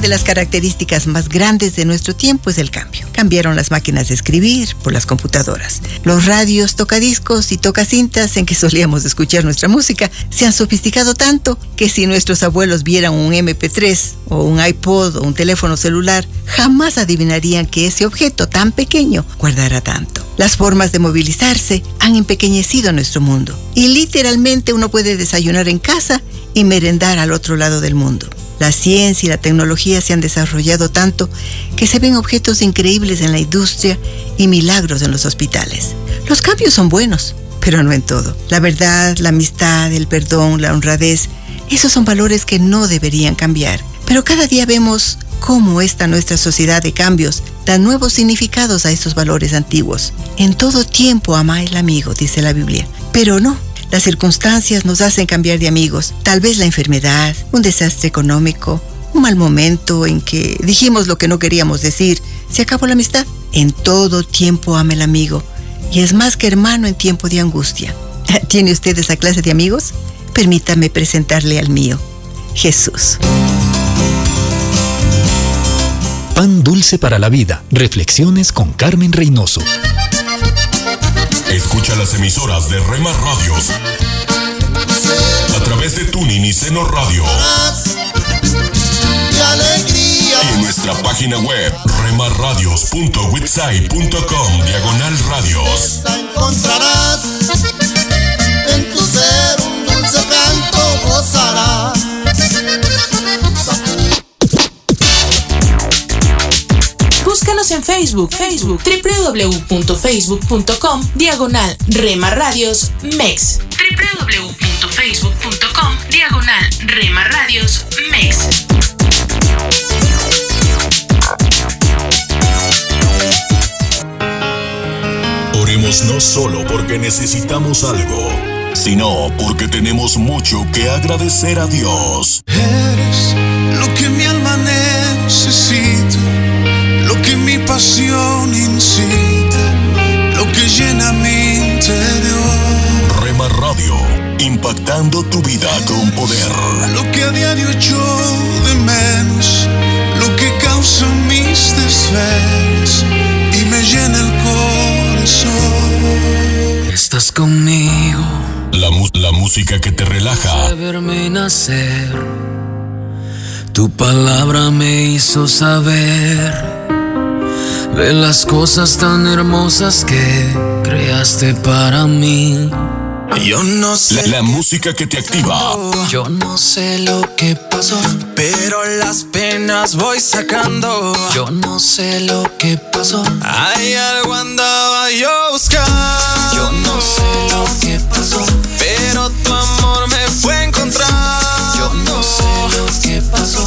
De las características más grandes de nuestro tiempo es el cambio. Cambiaron las máquinas de escribir por las computadoras. Los radios, tocadiscos y tocacintas en que solíamos escuchar nuestra música se han sofisticado tanto que si nuestros abuelos vieran un MP3 o un iPod o un teléfono celular, jamás adivinarían que ese objeto tan pequeño guardara tanto. Las formas de movilizarse han empequeñecido nuestro mundo y literalmente uno puede desayunar en casa y merendar al otro lado del mundo. La ciencia y la tecnología se han desarrollado tanto que se ven objetos increíbles en la industria y milagros en los hospitales. Los cambios son buenos, pero no en todo. La verdad, la amistad, el perdón, la honradez, esos son valores que no deberían cambiar. Pero cada día vemos cómo esta nuestra sociedad de cambios da nuevos significados a estos valores antiguos. En todo tiempo ama el amigo, dice la Biblia. Pero no, las circunstancias nos hacen cambiar de amigos. Tal vez la enfermedad, un desastre económico, un mal momento en que dijimos lo que no queríamos decir. Se acabó la amistad. En todo tiempo ama el amigo. Y es más que hermano en tiempo de angustia. ¿Tiene usted esa clase de amigos? Permítame presentarle al mío, Jesús. Pan dulce para la vida. Reflexiones con Carmen Reynoso. Escucha las emisoras de Rema Radios a través de Tuning y Seno Radio. Y en nuestra página web remarradios.witsai.com diagonal radios. Encontrarás en tu ser un dulce canto gozarás. En Facebook, Facebook, www.facebook.com, diagonal Rema Radios MEX. www.facebook.com, diagonal Rema Radios MEX. Oremos no solo porque necesitamos algo, sino porque tenemos mucho que agradecer a Dios. Eres lo que mi alma necesita, lo que llena mi interior. Rema Radio, impactando tu vida con poder. Lo que a diario echo de menos, lo que causa mis desvelos y me llena el corazón. Estás conmigo. La, mu- la música que te relaja. de verme nacer. Tu palabra me hizo saber de las cosas tan hermosas que creaste para mí. Yo no La, la música que te activa. Yo no sé lo que pasó, Pero las penas voy sacando. yo no sé lo que pasó. Hay algo andaba yo buscando. Yo no sé lo que pasó, Pero tu amor me fue a encontrar. yo no sé lo que pasó.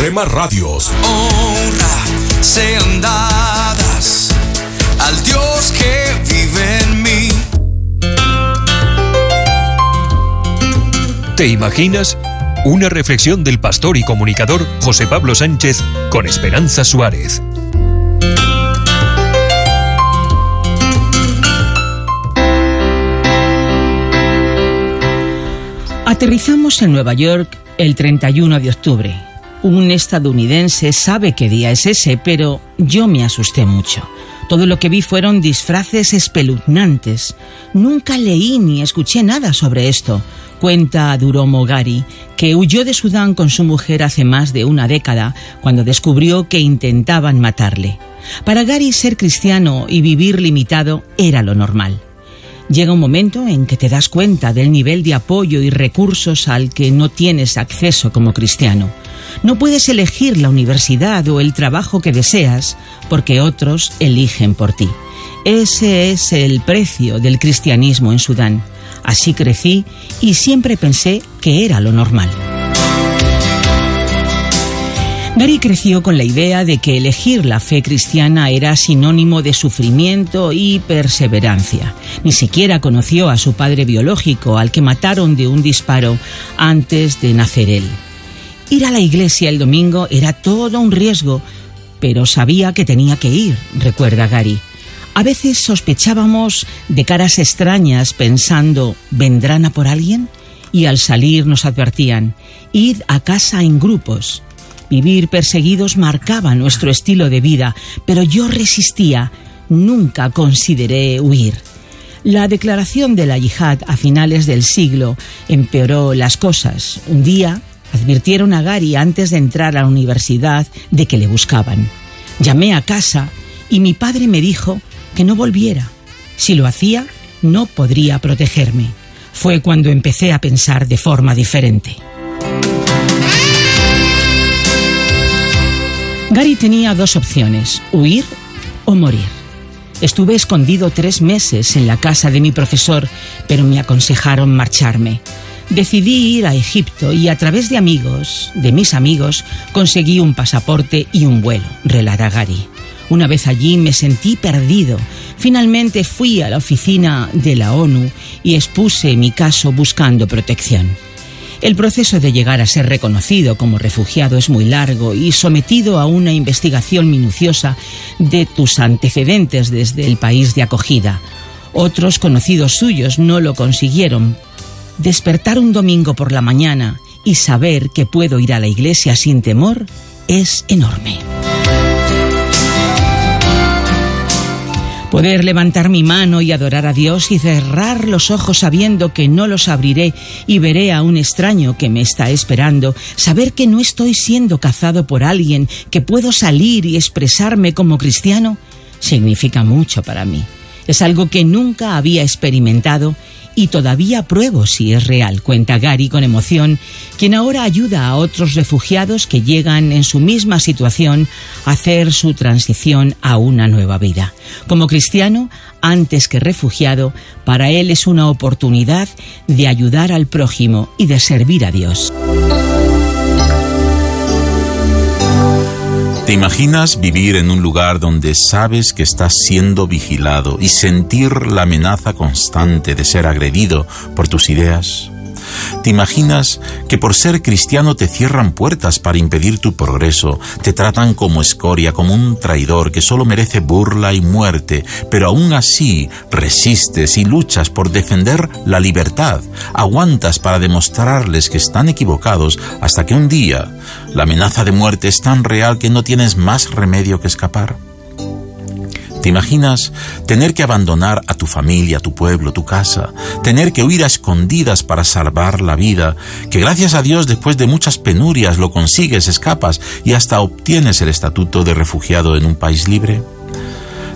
Rema Radios. honra sean dadas al Dios que vive en mí. ¿Te imaginas? Una reflexión del pastor y comunicador José Pablo Sánchez con Esperanza Suárez. Aterrizamos en Nueva York el 31 de octubre. Un estadounidense sabe qué día es ese, pero yo me asusté mucho. Todo lo que vi fueron disfraces espeluznantes. Nunca leí ni escuché nada sobre esto. Cuenta Duromo Gari que huyó de Sudán con su mujer hace más de una década cuando descubrió que intentaban matarle. Para Gary ser cristiano y vivir limitado era lo normal. Llega un momento en que te das cuenta del nivel de apoyo y recursos al que no tienes acceso como cristiano. No puedes elegir la universidad o el trabajo que deseas porque otros eligen por ti. Ese es el precio del cristianismo en Sudán. Así crecí y siempre pensé que era lo normal. Gary creció con la idea de que elegir la fe cristiana era sinónimo de sufrimiento y perseverancia. Ni siquiera conoció a su padre biológico, al que mataron de un disparo antes de nacer él. Ir a la iglesia el domingo era todo un riesgo, pero sabía que tenía que ir, recuerda Gary. A veces sospechábamos de caras extrañas pensando, ¿vendrán a por alguien? Y al salir nos advertían, id a casa en grupos. Vivir perseguidos marcaba nuestro estilo de vida, pero yo resistía, nunca consideré huir. La declaración de la yihad a finales del siglo empeoró las cosas. Un día advirtieron a Gary antes de entrar a la universidad de que le buscaban. Llamé a casa y mi padre me dijo que no volviera. Si lo hacía, no podría protegerme. Fue cuando empecé a pensar de forma diferente. Gary tenía dos opciones, huir o morir. Estuve escondido tres meses en la casa de mi profesor, pero me aconsejaron marcharme. Decidí ir a Egipto y a través de amigos, de mis amigos, conseguí un pasaporte y un vuelo, relata Gary. Una vez allí me sentí perdido. Finalmente fui a la oficina de la ONU y expuse mi caso buscando protección. El proceso de llegar a ser reconocido como refugiado es muy largo y sometido a una investigación minuciosa de tus antecedentes desde el país de acogida. Otros conocidos suyos no lo consiguieron. Despertar un domingo por la mañana y saber que puedo ir a la iglesia sin temor es enorme. Poder levantar mi mano y adorar a Dios y cerrar los ojos sabiendo que no los abriré y veré a un extraño que me está esperando, saber que no estoy siendo cazado por alguien, que puedo salir y expresarme como cristiano, significa mucho para mí. Es algo que nunca había experimentado y todavía pruebo si es real, cuenta Gary con emoción, quien ahora ayuda a otros refugiados que llegan en su misma situación a hacer su transición a una nueva vida. Como cristiano, antes que refugiado, para él es una oportunidad de ayudar al prójimo y de servir a Dios. ¿Te imaginas vivir en un lugar donde sabes que estás siendo vigilado y sentir la amenaza constante de ser agredido por tus ideas? ¿Te imaginas que por ser cristiano te cierran puertas para impedir tu progreso, te tratan como escoria, como un traidor que solo merece burla y muerte, pero aún así resistes y luchas por defender la libertad, aguantas para demostrarles que están equivocados hasta que un día la amenaza de muerte es tan real que no tienes más remedio que escapar? ¿Te imaginas tener que abandonar a tu familia, tu pueblo, tu casa, tener que huir a escondidas para salvar la vida, que gracias a Dios después de muchas penurias lo consigues, escapas y hasta obtienes el estatuto de refugiado en un país libre?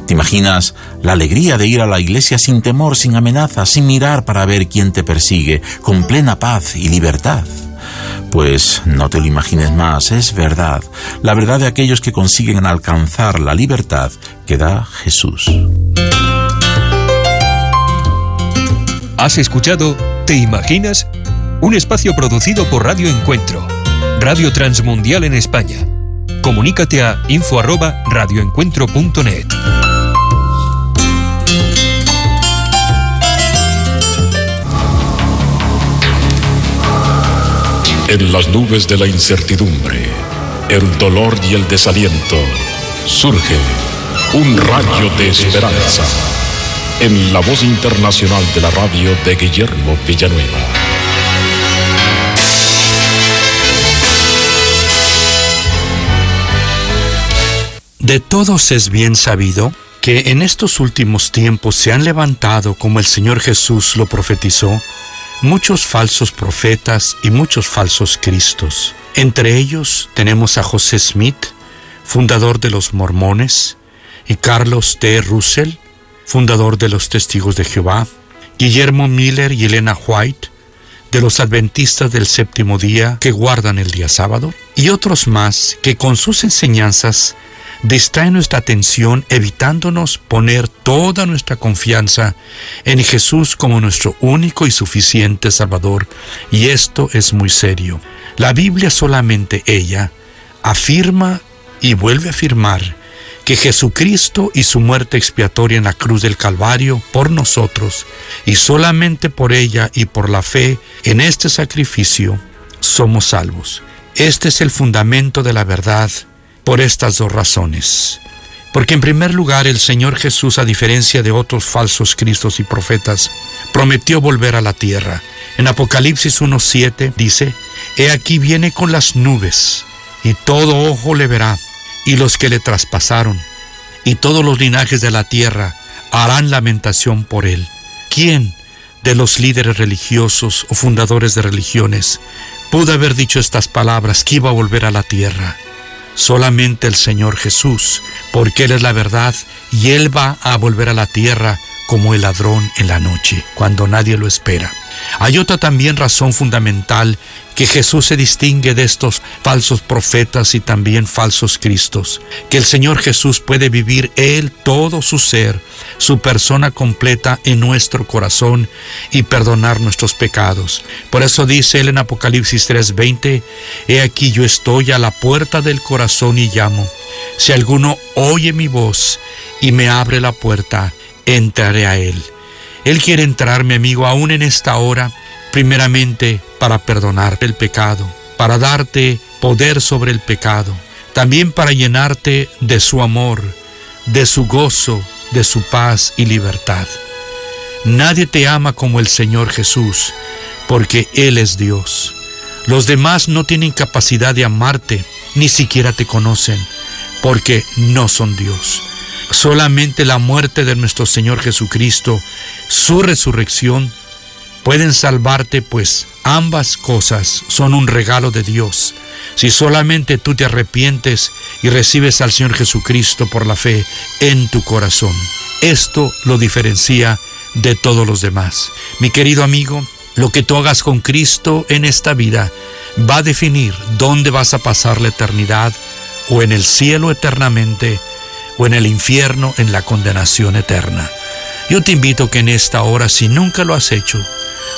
¿Te imaginas la alegría de ir a la iglesia sin temor, sin amenaza, sin mirar para ver quién te persigue, con plena paz y libertad? Pues no te lo imagines más, es verdad, la verdad de aquellos que consiguen alcanzar la libertad que da Jesús. ¿Has escuchado ¿Te imaginas? Un espacio producido por Radio Encuentro, Radio Transmundial en España. Comunícate a info@radioencuentro.net. En las nubes de la incertidumbre, el dolor y el desaliento, surge un rayo de esperanza en la voz internacional de la radio de Guillermo Villanueva. De todos es bien sabido que en estos últimos tiempos se han levantado, como el Señor Jesús lo profetizó, muchos falsos profetas y muchos falsos cristos. Entre ellos tenemos a José Smith, fundador de los mormones, y Carlos T. Russell, fundador de los Testigos de Jehová, Guillermo Miller y Elena White, de los adventistas del séptimo día que guardan el día sábado, y otros más que con sus enseñanzas distrae nuestra atención evitándonos poner toda nuestra confianza en Jesús como nuestro único y suficiente Salvador. Y esto es muy serio. La Biblia solamente ella afirma y vuelve a afirmar que Jesucristo y su muerte expiatoria en la cruz del Calvario por nosotros, y solamente por ella y por la fe en este sacrificio, somos salvos. Este es el fundamento de la verdad por estas dos razones. Porque en primer lugar el Señor Jesús, a diferencia de otros falsos cristos y profetas, prometió volver a la tierra. En Apocalipsis 1.7 dice, He aquí viene con las nubes, y todo ojo le verá, y los que le traspasaron, y todos los linajes de la tierra harán lamentación por él. ¿Quién de los líderes religiosos o fundadores de religiones pudo haber dicho estas palabras que iba a volver a la tierra? Solamente el Señor Jesús, porque Él es la verdad y Él va a volver a la tierra como el ladrón en la noche, cuando nadie lo espera. Hay otra también razón fundamental que Jesús se distingue de estos falsos profetas y también falsos cristos, que el Señor Jesús puede vivir Él todo su ser, su persona completa en nuestro corazón y perdonar nuestros pecados. Por eso dice Él en Apocalipsis 3:20, He aquí yo estoy a la puerta del corazón y llamo. Si alguno oye mi voz y me abre la puerta, entraré a Él. Él quiere entrar, mi amigo, aún en esta hora, primeramente para perdonarte el pecado, para darte poder sobre el pecado, también para llenarte de su amor, de su gozo, de su paz y libertad. Nadie te ama como el Señor Jesús, porque Él es Dios. Los demás no tienen capacidad de amarte, ni siquiera te conocen, porque no son Dios. Solamente la muerte de nuestro Señor Jesucristo, su resurrección, pueden salvarte, pues ambas cosas son un regalo de Dios. Si solamente tú te arrepientes y recibes al Señor Jesucristo por la fe en tu corazón. Esto lo diferencia de todos los demás. Mi querido amigo, lo que tú hagas con Cristo en esta vida va a definir dónde vas a pasar la eternidad o en el cielo eternamente o en el infierno en la condenación eterna. Yo te invito que en esta hora, si nunca lo has hecho,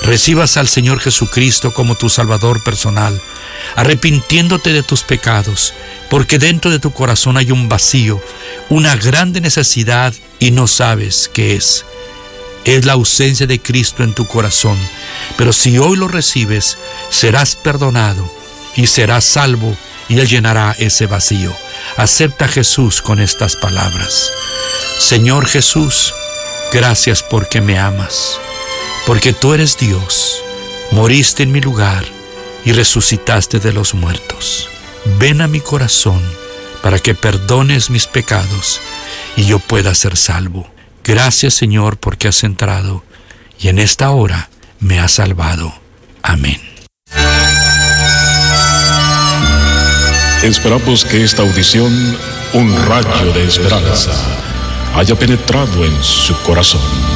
recibas al Señor Jesucristo como tu Salvador personal, arrepintiéndote de tus pecados, porque dentro de tu corazón hay un vacío, una grande necesidad y no sabes qué es. Es la ausencia de Cristo en tu corazón. Pero si hoy lo recibes, serás perdonado y serás salvo y Él llenará ese vacío. Acepta a Jesús con estas palabras. Señor Jesús, gracias porque me amas, porque tú eres Dios, moriste en mi lugar y resucitaste de los muertos. Ven a mi corazón para que perdones mis pecados y yo pueda ser salvo. Gracias Señor porque has entrado y en esta hora me has salvado. Amén. Esperamos que esta audición, un rayo de esperanza, haya penetrado en su corazón.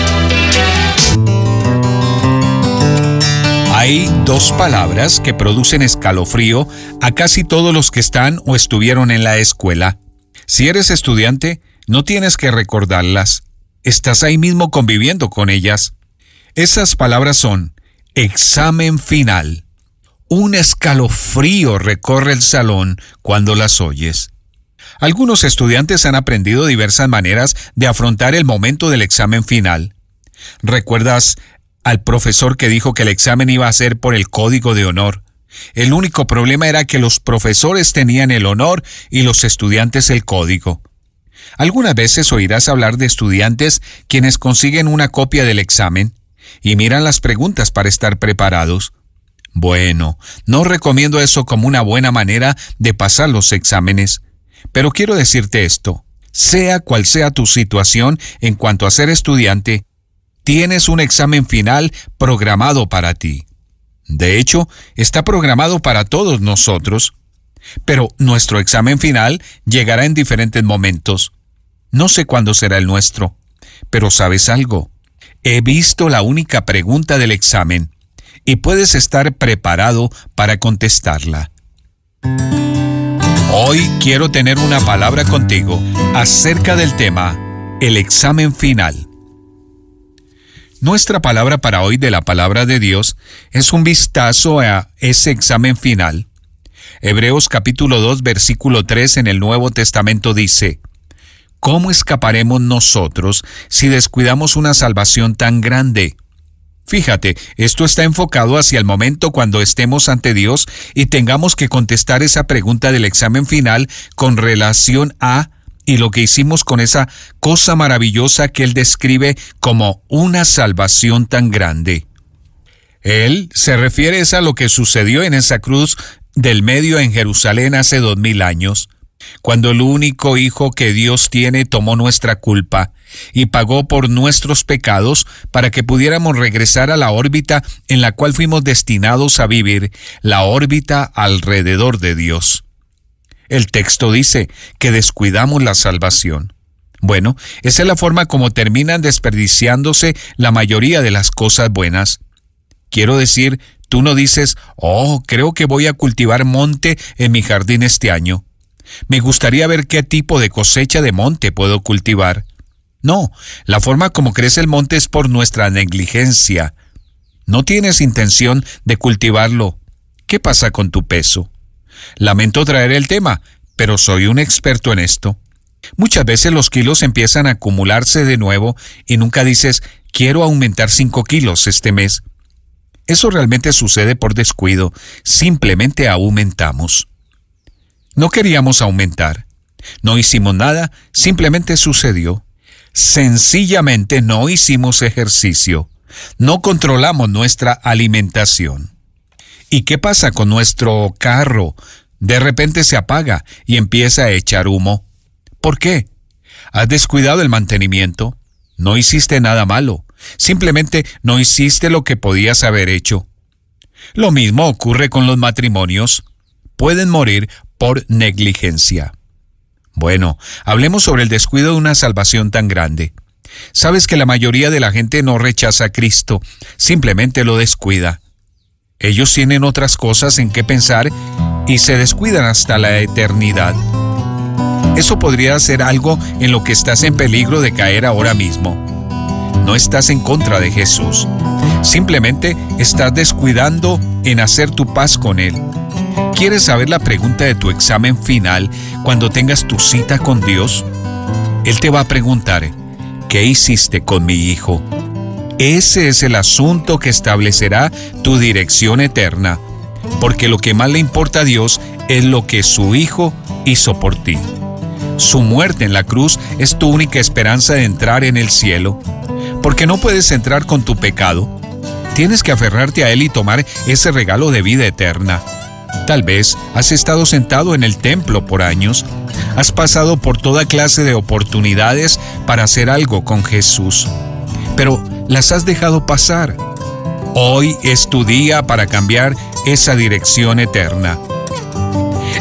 Hay dos palabras que producen escalofrío a casi todos los que están o estuvieron en la escuela. Si eres estudiante, no tienes que recordarlas. Estás ahí mismo conviviendo con ellas. Esas palabras son examen final. Un escalofrío recorre el salón cuando las oyes. Algunos estudiantes han aprendido diversas maneras de afrontar el momento del examen final. ¿Recuerdas al profesor que dijo que el examen iba a ser por el código de honor? El único problema era que los profesores tenían el honor y los estudiantes el código. Algunas veces oirás hablar de estudiantes quienes consiguen una copia del examen y miran las preguntas para estar preparados. Bueno, no recomiendo eso como una buena manera de pasar los exámenes, pero quiero decirte esto, sea cual sea tu situación en cuanto a ser estudiante, tienes un examen final programado para ti. De hecho, está programado para todos nosotros, pero nuestro examen final llegará en diferentes momentos. No sé cuándo será el nuestro, pero sabes algo, he visto la única pregunta del examen y puedes estar preparado para contestarla. Hoy quiero tener una palabra contigo acerca del tema el examen final. Nuestra palabra para hoy de la palabra de Dios es un vistazo a ese examen final. Hebreos capítulo 2 versículo 3 en el Nuevo Testamento dice, ¿Cómo escaparemos nosotros si descuidamos una salvación tan grande? Fíjate, esto está enfocado hacia el momento cuando estemos ante Dios y tengamos que contestar esa pregunta del examen final con relación a y lo que hicimos con esa cosa maravillosa que Él describe como una salvación tan grande. Él se refiere a lo que sucedió en esa cruz del medio en Jerusalén hace dos mil años cuando el único Hijo que Dios tiene tomó nuestra culpa y pagó por nuestros pecados para que pudiéramos regresar a la órbita en la cual fuimos destinados a vivir, la órbita alrededor de Dios. El texto dice que descuidamos la salvación. Bueno, esa es la forma como terminan desperdiciándose la mayoría de las cosas buenas. Quiero decir, tú no dices, oh, creo que voy a cultivar monte en mi jardín este año. Me gustaría ver qué tipo de cosecha de monte puedo cultivar. No, la forma como crece el monte es por nuestra negligencia. No tienes intención de cultivarlo. ¿Qué pasa con tu peso? Lamento traer el tema, pero soy un experto en esto. Muchas veces los kilos empiezan a acumularse de nuevo y nunca dices, quiero aumentar 5 kilos este mes. Eso realmente sucede por descuido, simplemente aumentamos. No queríamos aumentar. No hicimos nada, simplemente sucedió. Sencillamente no hicimos ejercicio. No controlamos nuestra alimentación. ¿Y qué pasa con nuestro carro? De repente se apaga y empieza a echar humo. ¿Por qué? ¿Has descuidado el mantenimiento? No hiciste nada malo. Simplemente no hiciste lo que podías haber hecho. Lo mismo ocurre con los matrimonios. Pueden morir por negligencia. Bueno, hablemos sobre el descuido de una salvación tan grande. Sabes que la mayoría de la gente no rechaza a Cristo, simplemente lo descuida. Ellos tienen otras cosas en qué pensar y se descuidan hasta la eternidad. Eso podría ser algo en lo que estás en peligro de caer ahora mismo. No estás en contra de Jesús. Simplemente estás descuidando en hacer tu paz con Él. ¿Quieres saber la pregunta de tu examen final cuando tengas tu cita con Dios? Él te va a preguntar, ¿qué hiciste con mi hijo? Ese es el asunto que establecerá tu dirección eterna, porque lo que más le importa a Dios es lo que su hijo hizo por ti. Su muerte en la cruz es tu única esperanza de entrar en el cielo, porque no puedes entrar con tu pecado. Tienes que aferrarte a Él y tomar ese regalo de vida eterna. Tal vez has estado sentado en el templo por años, has pasado por toda clase de oportunidades para hacer algo con Jesús, pero las has dejado pasar. Hoy es tu día para cambiar esa dirección eterna.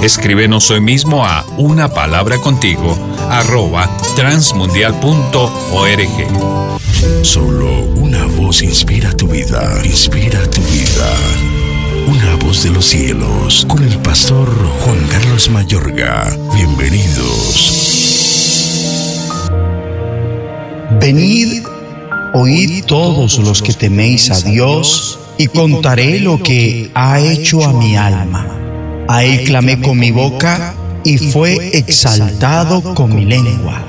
Escríbenos hoy mismo a una palabra contigo arroba transmundial.org. Solo una voz inspira tu vida, inspira tu vida. Una voz de los cielos, con el pastor Juan Carlos Mayorga. Bienvenidos. Venid, oíd todos los que teméis a Dios, y contaré lo que ha hecho a mi alma. A él clamé con mi boca, y fue exaltado con mi lengua.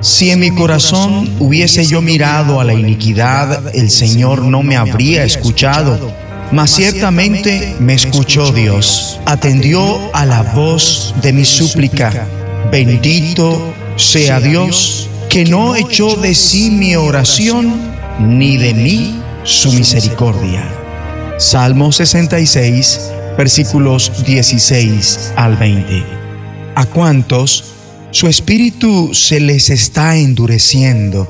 Si en mi corazón hubiese yo mirado a la iniquidad, el Señor no me habría escuchado. Mas ciertamente me escuchó Dios, atendió a la voz de mi súplica. Bendito sea Dios, que no echó de sí mi oración, ni de mí su misericordia. Salmo 66, versículos 16 al 20. ¿A cuántos su espíritu se les está endureciendo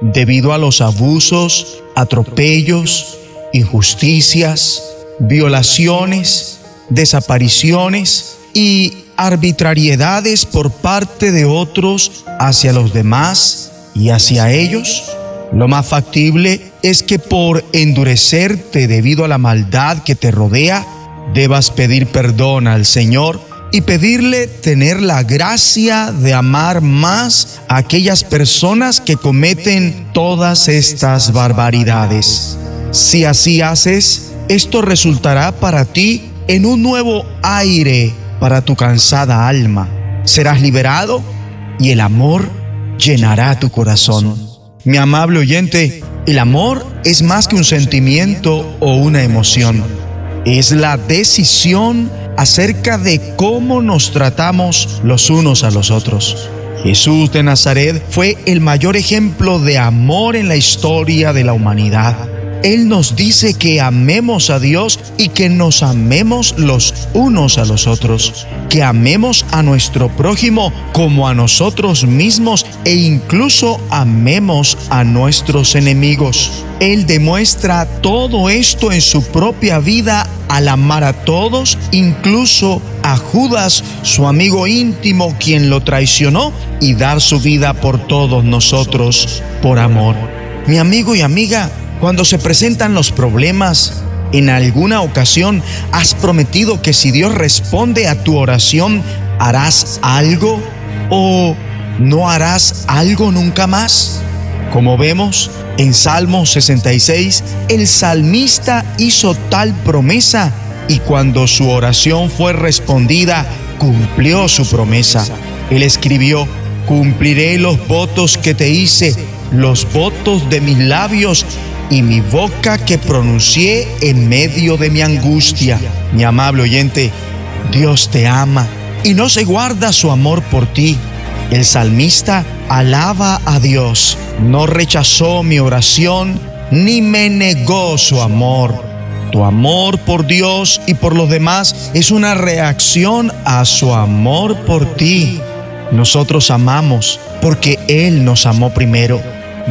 debido a los abusos, atropellos, injusticias, violaciones, desapariciones y arbitrariedades por parte de otros hacia los demás y hacia ellos? Lo más factible es que por endurecerte debido a la maldad que te rodea, debas pedir perdón al Señor y pedirle tener la gracia de amar más a aquellas personas que cometen todas estas barbaridades. Si así haces, esto resultará para ti en un nuevo aire para tu cansada alma. Serás liberado y el amor llenará tu corazón. Mi amable oyente, el amor es más que un sentimiento o una emoción. Es la decisión acerca de cómo nos tratamos los unos a los otros. Jesús de Nazaret fue el mayor ejemplo de amor en la historia de la humanidad. Él nos dice que amemos a Dios y que nos amemos los unos a los otros, que amemos a nuestro prójimo como a nosotros mismos e incluso amemos a nuestros enemigos. Él demuestra todo esto en su propia vida al amar a todos, incluso a Judas, su amigo íntimo, quien lo traicionó, y dar su vida por todos nosotros por amor. Mi amigo y amiga, cuando se presentan los problemas, en alguna ocasión has prometido que si Dios responde a tu oración, harás algo o no harás algo nunca más. Como vemos en Salmo 66, el salmista hizo tal promesa y cuando su oración fue respondida, cumplió su promesa. Él escribió, cumpliré los votos que te hice, los votos de mis labios y mi boca que pronuncié en medio de mi angustia. Mi amable oyente, Dios te ama y no se guarda su amor por ti. El salmista alaba a Dios, no rechazó mi oración ni me negó su amor. Tu amor por Dios y por los demás es una reacción a su amor por ti. Nosotros amamos porque Él nos amó primero.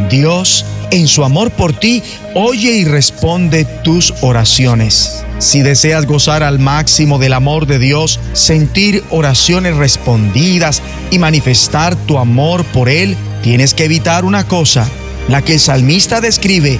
Dios en su amor por ti, oye y responde tus oraciones. Si deseas gozar al máximo del amor de Dios, sentir oraciones respondidas y manifestar tu amor por Él, tienes que evitar una cosa, la que el salmista describe.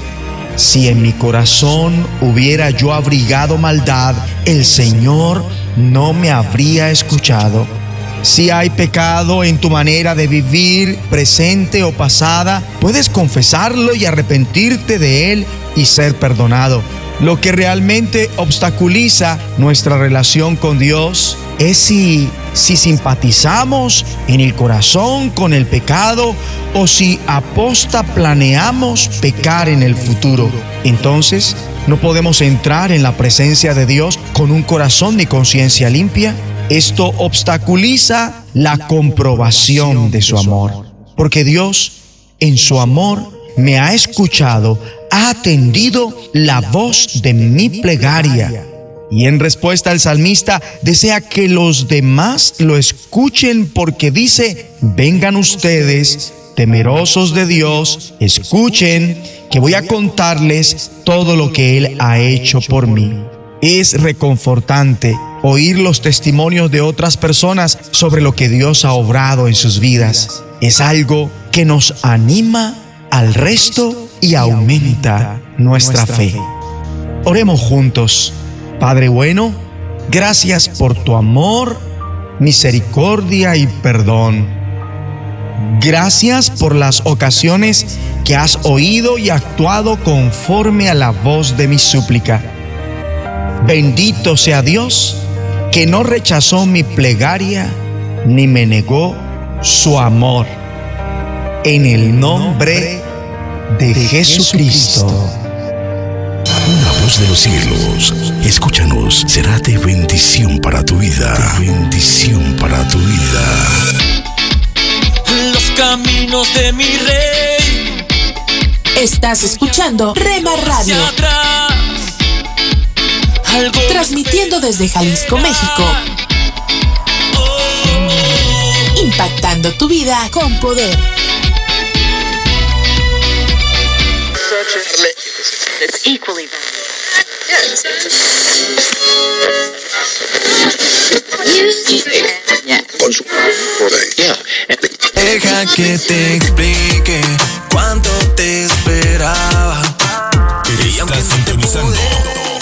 Si en mi corazón hubiera yo abrigado maldad, el Señor no me habría escuchado. Si hay pecado en tu manera de vivir, presente o pasada, puedes confesarlo y arrepentirte de él y ser perdonado. Lo que realmente obstaculiza nuestra relación con Dios es si, si simpatizamos en el corazón con el pecado o si aposta planeamos pecar en el futuro. Entonces, no podemos entrar en la presencia de Dios con un corazón ni conciencia limpia esto obstaculiza la comprobación de su amor, porque Dios en su amor me ha escuchado, ha atendido la voz de mi plegaria. Y en respuesta el salmista desea que los demás lo escuchen porque dice, vengan ustedes, temerosos de Dios, escuchen que voy a contarles todo lo que Él ha hecho por mí. Es reconfortante oír los testimonios de otras personas sobre lo que Dios ha obrado en sus vidas. Es algo que nos anima al resto y aumenta nuestra fe. Oremos juntos. Padre bueno, gracias por tu amor, misericordia y perdón. Gracias por las ocasiones que has oído y actuado conforme a la voz de mi súplica. Bendito sea Dios que no rechazó mi plegaria ni me negó su amor. En el nombre de Jesucristo. Una voz de los cielos, escúchanos, será de bendición para tu vida. De bendición para tu vida. Los caminos de mi rey. Estás escuchando Rema Radio. Transmitiendo desde Jalisco, México. Impactando tu vida con poder. Deja que te explique cuánto te esperaba. Estás sintonizando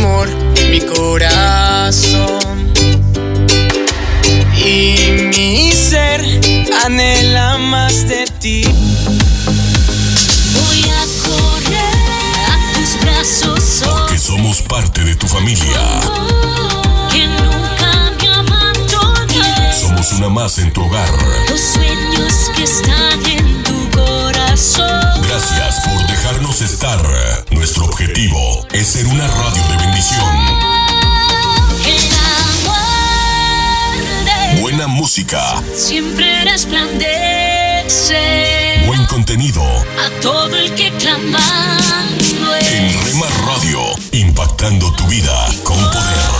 amor mi corazón. Y mi ser anhela más de ti. Voy a correr a tus brazos. Porque somos parte de tu familia. Que nunca me abandones. Somos una más en tu hogar. Los sueños que están en tu corazón. Gracias por dejarnos estar. Nuestro objetivo es ser una radio de bendición. Buena música, siempre resplandece buen contenido. a todo el que clamando En Rema Radio, impactando tu vida con poder.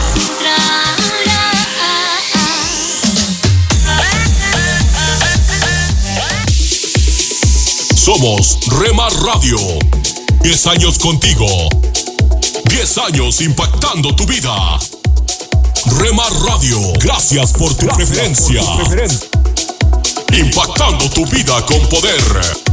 Somos Rema Radio. 10 años contigo. 10 años impactando tu vida. Rema Radio, gracias por tu preferencia. Impactando tu vida con poder.